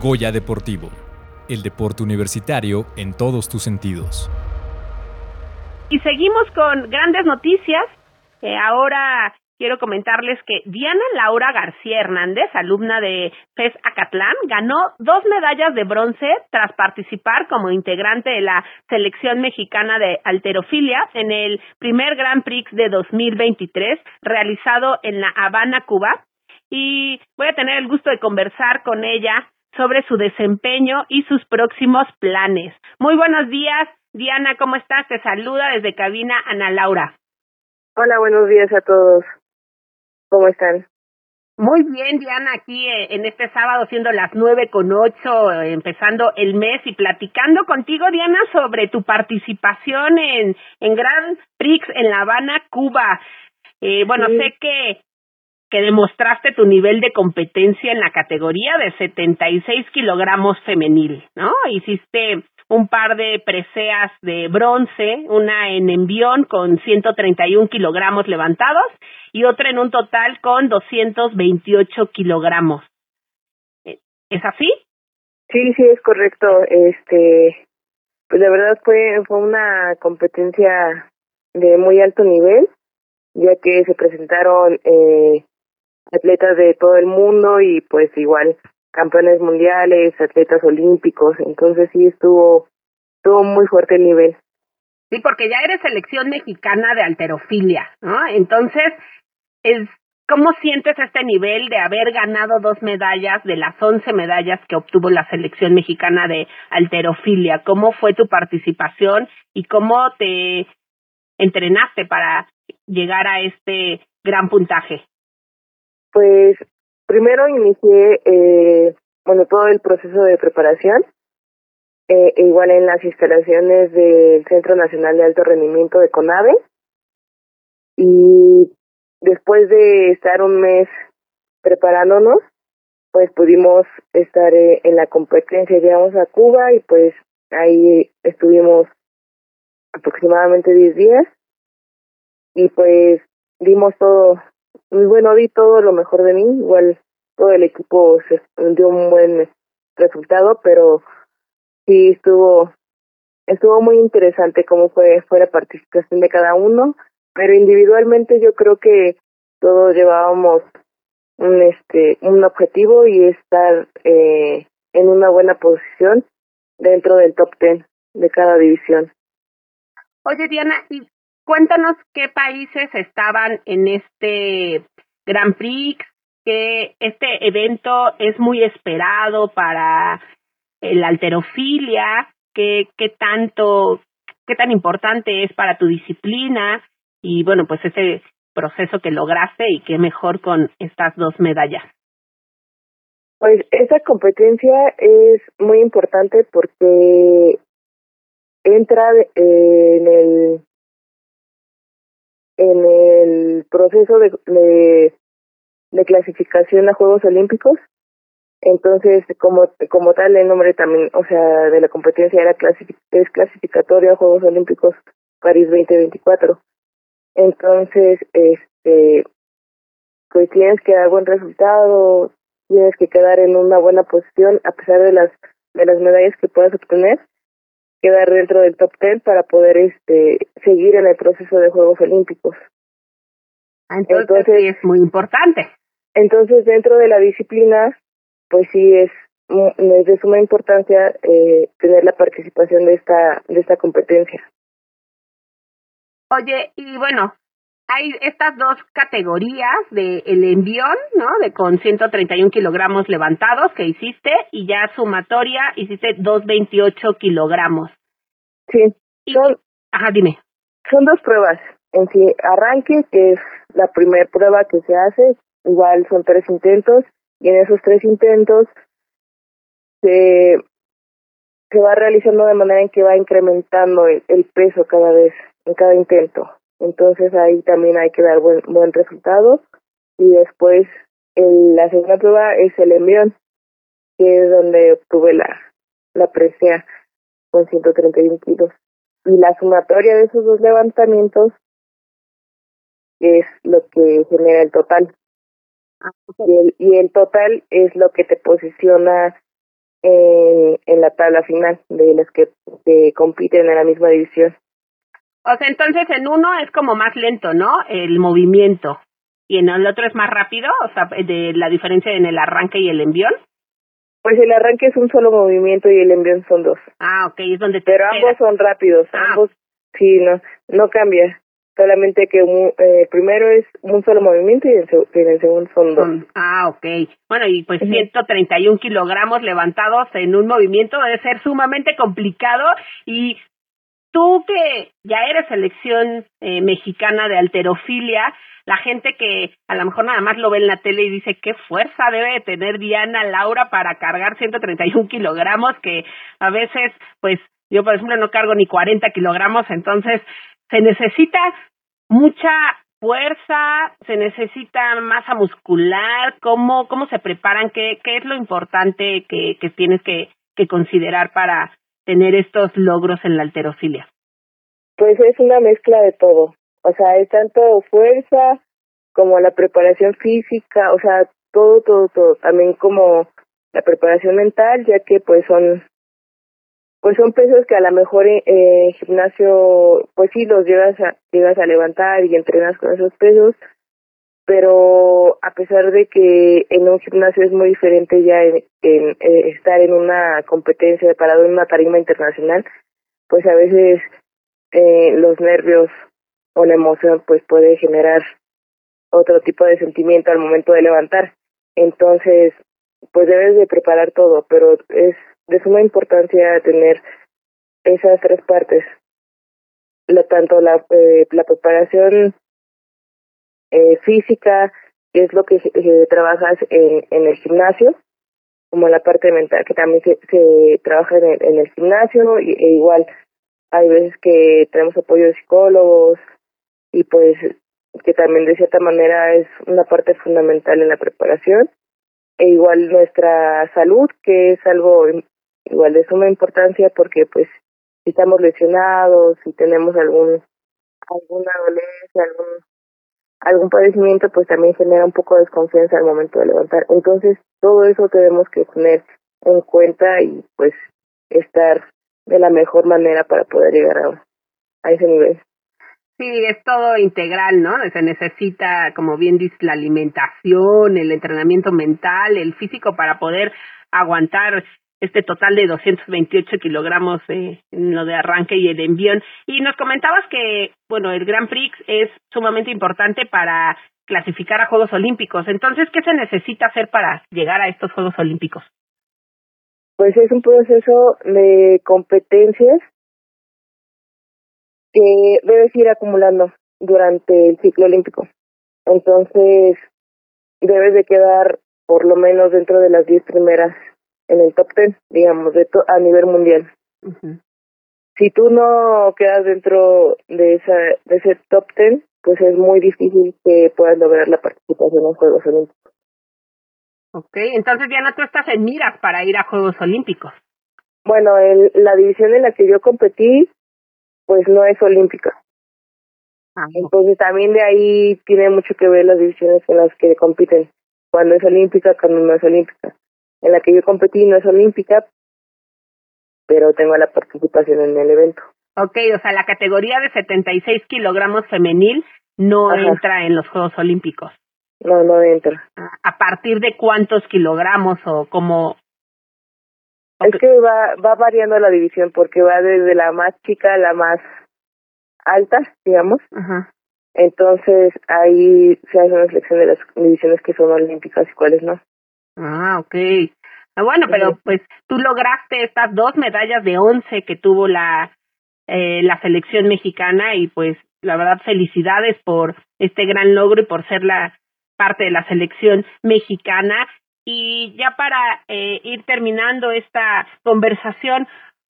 Goya Deportivo, el deporte universitario en todos tus sentidos. Y seguimos con grandes noticias. Eh, ahora quiero comentarles que Diana Laura García Hernández, alumna de FES Acatlán, ganó dos medallas de bronce tras participar como integrante de la selección mexicana de alterofilia en el primer Grand Prix de 2023 realizado en La Habana, Cuba. Y voy a tener el gusto de conversar con ella sobre su desempeño y sus próximos planes. Muy buenos días, Diana, ¿cómo estás? Te saluda desde cabina Ana Laura. Hola, buenos días a todos. ¿Cómo están? Muy bien, Diana, aquí eh, en este sábado siendo las nueve con ocho, eh, empezando el mes y platicando contigo, Diana, sobre tu participación en, en Grand Prix en La Habana, Cuba. Eh, bueno, sé que que demostraste tu nivel de competencia en la categoría de 76 kilogramos femenil, ¿no? Hiciste un par de preseas de bronce, una en envión con 131 kilogramos levantados y otra en un total con 228 kilogramos. ¿Es así? Sí, sí, es correcto. Este, pues la verdad fue, fue una competencia de muy alto nivel, ya que se presentaron eh, atletas de todo el mundo y pues igual campeones mundiales, atletas olímpicos, entonces sí estuvo, estuvo muy fuerte el nivel. Sí, porque ya eres selección mexicana de alterofilia, ¿no? Entonces, es ¿cómo sientes este nivel de haber ganado dos medallas de las once medallas que obtuvo la selección mexicana de alterofilia? ¿Cómo fue tu participación y cómo te entrenaste para llegar a este gran puntaje? Pues primero inicié, eh, bueno, todo el proceso de preparación, eh, igual en las instalaciones del Centro Nacional de Alto Rendimiento de CONAVE. Y después de estar un mes preparándonos, pues pudimos estar eh, en la competencia, llegamos a Cuba y pues ahí estuvimos aproximadamente 10 días y pues dimos todo bueno, di todo lo mejor de mí, igual todo el equipo se dio un buen resultado, pero sí estuvo estuvo muy interesante cómo fue fue la participación de cada uno, pero individualmente yo creo que todos llevábamos un este un objetivo y estar eh, en una buena posición dentro del top ten de cada división. Oye Diana, ¿y Cuéntanos qué países estaban en este Grand Prix, que este evento es muy esperado para la alterofilia, qué, qué tanto, qué tan importante es para tu disciplina y bueno, pues ese proceso que lograste y qué mejor con estas dos medallas. Pues esa competencia es muy importante porque entra en el en el proceso de, de, clasificación a Juegos Olímpicos. Entonces, como, como tal, el nombre también, o sea, de la competencia era clasific es clasificatorio a Juegos Olímpicos París 2024. Entonces, este, pues tienes que dar buen resultado, tienes que quedar en una buena posición a pesar de las de las medallas que puedas obtener quedar dentro del top ten para poder este seguir en el proceso de Juegos Olímpicos. Ah, entonces, sí es muy importante. Entonces, dentro de la disciplina, pues sí es, es de suma importancia eh, tener la participación de esta, de esta competencia. Oye, y bueno, hay estas dos categorías de el envión, ¿no? De con 131 kilogramos levantados que hiciste y ya sumatoria hiciste 228 kilogramos. Sí. Son, ajá, dime. Son dos pruebas. En sí, arranque, que es la primera prueba que se hace, igual son tres intentos, y en esos tres intentos se, se va realizando de manera en que va incrementando el, el peso cada vez, en cada intento. Entonces ahí también hay que dar buen, buen resultado. Y después el, la segunda prueba es el envión, que es donde obtuve la, la presea con 131 kilos. Y la sumatoria de esos dos levantamientos es lo que genera el total. Ah, y, el, y el total es lo que te posiciona en, en la tabla final de las que, que compiten en la misma división. O sea, entonces en uno es como más lento, ¿no? El movimiento. Y en el otro es más rápido, o sea, de la diferencia en el arranque y el envión. Pues el arranque es un solo movimiento y el envión son dos. Ah, ok, es donde te Pero esperas. ambos son rápidos, Ah. ambos, sí, no, no cambia. Solamente que un, eh, primero es un solo movimiento y en, seg- en el segundo son dos. Ah, ok. Bueno, y pues Ujú. 131 kilogramos levantados en un movimiento debe ser sumamente complicado. Y tú que ya eres selección eh, mexicana de alterofilia, la gente que a lo mejor nada más lo ve en la tele y dice qué fuerza debe de tener Diana Laura para cargar 131 kilogramos, que a veces, pues yo por ejemplo no cargo ni 40 kilogramos, entonces se necesita mucha fuerza, se necesita masa muscular, cómo, cómo se preparan, qué, qué es lo importante que, que tienes que, que considerar para tener estos logros en la alterofilia. Pues es una mezcla de todo. O sea, es tanto fuerza como la preparación física, o sea, todo, todo, todo. También como la preparación mental, ya que pues son pues son pesos que a lo mejor en eh, gimnasio pues sí los llegas a llegas a levantar y entrenas con esos pesos pero a pesar de que en un gimnasio es muy diferente ya en, eh, estar en una competencia parado en una tarima internacional pues a veces eh, los nervios o la emoción pues puede generar otro tipo de sentimiento al momento de levantar. Entonces pues debes de preparar todo pero es de suma importancia tener esas tres partes. La tanto la eh, la preparación eh, física que es lo que eh, trabajas en, en el gimnasio como la parte mental que también se, se trabaja en el, en el gimnasio y, e igual hay veces que tenemos apoyo de psicólogos y pues que también de cierta manera es una parte fundamental en la preparación. E igual nuestra salud que es algo igual de suma importancia porque pues si estamos lesionados si tenemos algún alguna dolencia algún algún padecimiento pues también genera un poco de desconfianza al momento de levantar entonces todo eso tenemos que tener en cuenta y pues estar de la mejor manera para poder llegar a, a ese nivel Sí, es todo integral, ¿no? Se necesita, como bien dices, la alimentación, el entrenamiento mental, el físico para poder aguantar este total de 228 kilogramos eh, en lo de arranque y el envión. Y nos comentabas que, bueno, el Grand Prix es sumamente importante para clasificar a Juegos Olímpicos. Entonces, ¿qué se necesita hacer para llegar a estos Juegos Olímpicos? Pues es un proceso de competencias que debes ir acumulando durante el ciclo olímpico. Entonces, debes de quedar por lo menos dentro de las 10 primeras en el top 10, digamos, de to a nivel mundial. Uh -huh. Si tú no quedas dentro de, esa, de ese top 10, pues es muy difícil que puedas lograr la participación en Juegos Olímpicos. Ok, entonces Diana, tú estás en miras para ir a Juegos Olímpicos. Bueno, el, la división en la que yo competí, pues no es olímpica. Ah, Entonces también de ahí tiene mucho que ver las divisiones en las que compiten, cuando es olímpica, cuando no es olímpica. En la que yo competí no es olímpica, pero tengo la participación en el evento. Ok, o sea, la categoría de 76 kilogramos femenil no Ajá. entra en los Juegos Olímpicos. No, no entra. ¿A partir de cuántos kilogramos o cómo? Es que va, va variando la división porque va desde la más chica a la más alta, digamos. Ajá. Entonces ahí se hace una selección de las divisiones que son olímpicas y cuáles no. Ah, ok. Ah, bueno, pero pues tú lograste estas dos medallas de once que tuvo la eh, la selección mexicana y pues la verdad felicidades por este gran logro y por ser la parte de la selección mexicana. Y ya para eh, ir terminando esta conversación,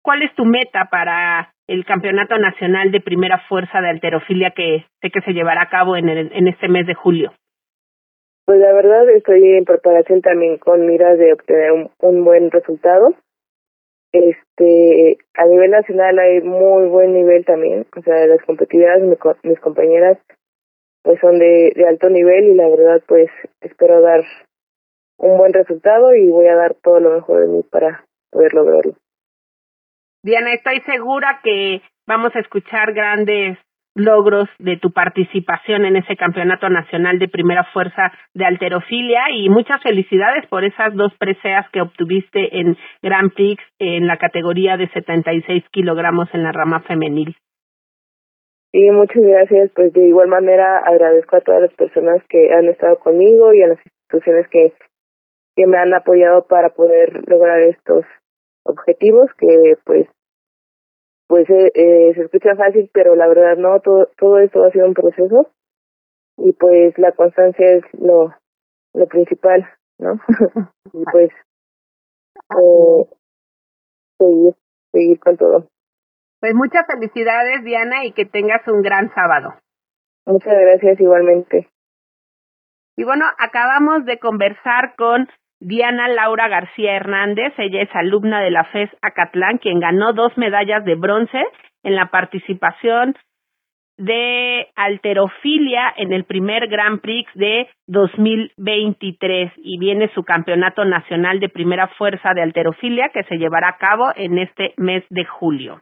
¿cuál es tu meta para el Campeonato Nacional de Primera Fuerza de Alterofilia que sé que se llevará a cabo en, el, en este mes de julio? Pues la verdad estoy en preparación también con miras de obtener un, buen resultado. Este, a nivel nacional hay muy buen nivel también, o sea, las competidoras, mi co- mis compañeras, pues son de, de alto nivel y la verdad pues espero dar un buen resultado y voy a dar todo lo mejor de mí para poder lograrlo. Diana, estoy segura que vamos a escuchar grandes logros de tu participación en ese campeonato nacional de primera fuerza de alterofilia y muchas felicidades por esas dos preseas que obtuviste en Grand Prix en la categoría de 76 kilogramos en la rama femenil. Sí, muchas gracias. Pues de igual manera agradezco a todas las personas que han estado conmigo y a las instituciones que, que me han apoyado para poder lograr estos objetivos que pues pues eh, eh, se escucha fácil pero la verdad no todo todo esto ha sido un proceso y pues la constancia es lo lo principal no y pues eh, seguir seguir con todo pues muchas felicidades, Diana, y que tengas un gran sábado. Muchas gracias igualmente. Y bueno, acabamos de conversar con Diana Laura García Hernández. Ella es alumna de la FES Acatlán, quien ganó dos medallas de bronce en la participación de alterofilia en el primer Grand Prix de 2023 y viene su campeonato nacional de primera fuerza de alterofilia que se llevará a cabo en este mes de julio.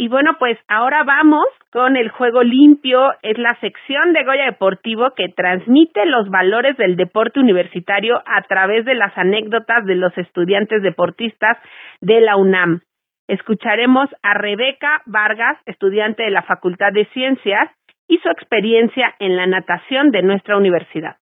Y bueno, pues ahora vamos con el juego limpio. Es la sección de Goya Deportivo que transmite los valores del deporte universitario a través de las anécdotas de los estudiantes deportistas de la UNAM. Escucharemos a Rebeca Vargas, estudiante de la Facultad de Ciencias, y su experiencia en la natación de nuestra universidad.